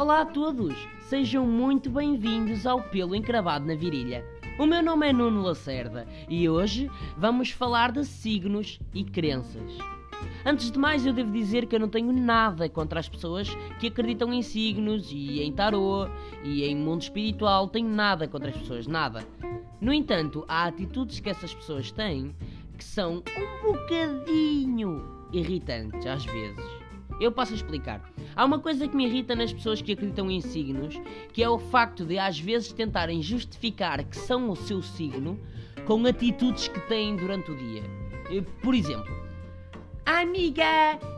Olá a todos, sejam muito bem-vindos ao Pelo Encravado na Virilha. O meu nome é Nuno Lacerda e hoje vamos falar de signos e crenças. Antes de mais, eu devo dizer que eu não tenho nada contra as pessoas que acreditam em signos e em tarô e em mundo espiritual. Tenho nada contra as pessoas, nada. No entanto, há atitudes que essas pessoas têm que são um bocadinho irritantes às vezes. Eu passo a explicar. Há uma coisa que me irrita nas pessoas que acreditam em signos, que é o facto de às vezes tentarem justificar que são o seu signo com atitudes que têm durante o dia. Eh, Por exemplo, "Ah, amiga,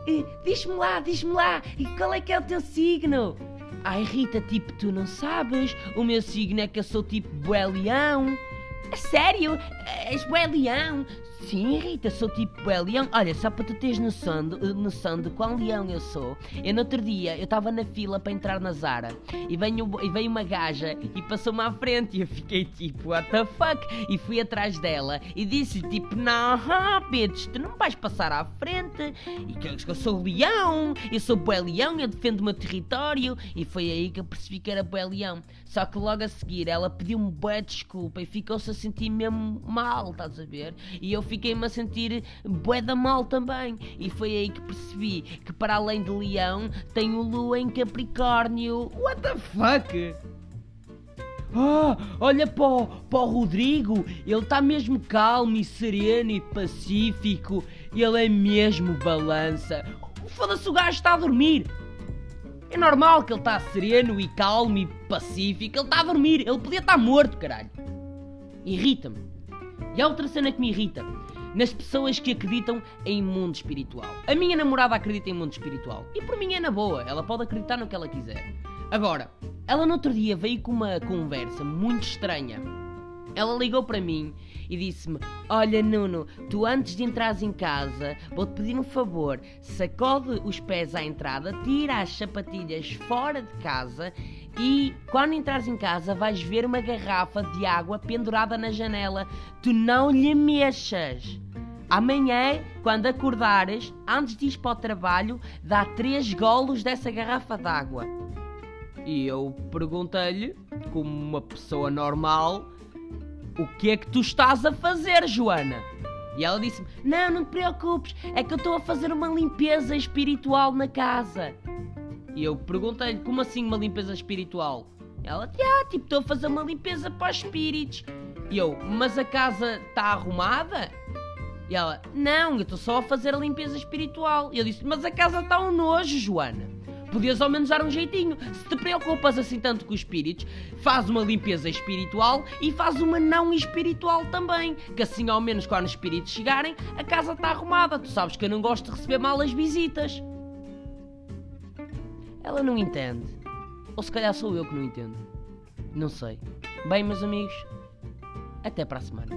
eh, diz-me lá, diz-me lá, qual é que é o teu signo? Ai Rita, tipo, tu não sabes, o meu signo é que eu sou tipo bué leão. A sério? És bué leão? Sim, Rita, sou tipo bué leão. Olha, só para tu teres noção de, eh, noção de quão leão eu sou. Eu no outro dia, eu estava na fila para entrar na Zara e veio, e veio uma gaja e passou-me à frente e eu fiquei tipo, what the fuck? E fui atrás dela e disse tipo, não, bitch, tu não vais passar à frente. E que eu sou leão, eu sou bué leão, eu defendo o meu território. E foi aí que eu percebi que era bué leão. Só que logo a seguir ela pediu-me bué desculpa e ficou-se a sentir mesmo mal, estás a ver? E eu fiquei-me a sentir bué da mal também. E foi aí que percebi que para além de leão tem o lua em capricórnio. What the fuck? Ah, olha para o, Rodrigo, ele está mesmo calmo e sereno e pacífico. Ele é mesmo balança. Foda-se, o gajo está a dormir. É normal que ele está sereno e calmo e pacífico. Ele está a dormir. Ele podia estar morto, caralho. Irrita-me. E há outra cena que me irrita. Nas pessoas que acreditam em mundo espiritual. A minha namorada acredita em mundo espiritual. E por mim é na boa. Ela pode acreditar no que ela quiser. Agora, ela no outro dia veio com uma conversa muito estranha. Ela ligou para mim e disse-me: Olha, Nuno, tu antes de entrares em casa, vou-te pedir um favor. Sacode os pés à entrada, tira as sapatilhas fora de casa e quando entrares em casa vais ver uma garrafa de água pendurada na janela. Tu não lhe mexas. Amanhã, quando acordares, antes de ir para o trabalho, dá três golos dessa garrafa d'água. E eu perguntei-lhe, como uma pessoa normal, o que é que tu estás a fazer, Joana? E ela disse-me: Não, não te preocupes, é que eu estou a fazer uma limpeza espiritual na casa. E eu perguntei-lhe: Como assim uma limpeza espiritual? Ela: Ah, tipo, estou a fazer uma limpeza para os espíritos. E eu: Mas a casa está arrumada? E ela: Não, eu estou só a fazer a limpeza espiritual. E eu disse: Mas a casa está um nojo, Joana. Podias ao menos dar um jeitinho. Se te preocupas assim tanto com os espíritos, faz uma limpeza espiritual e faz uma não espiritual também. Que assim, ao menos, quando os espíritos chegarem, a casa está arrumada. Tu sabes que eu não gosto de receber mal as visitas. Ela não entende. Ou se calhar sou eu que não entendo. Não sei. Bem, meus amigos, até para a semana.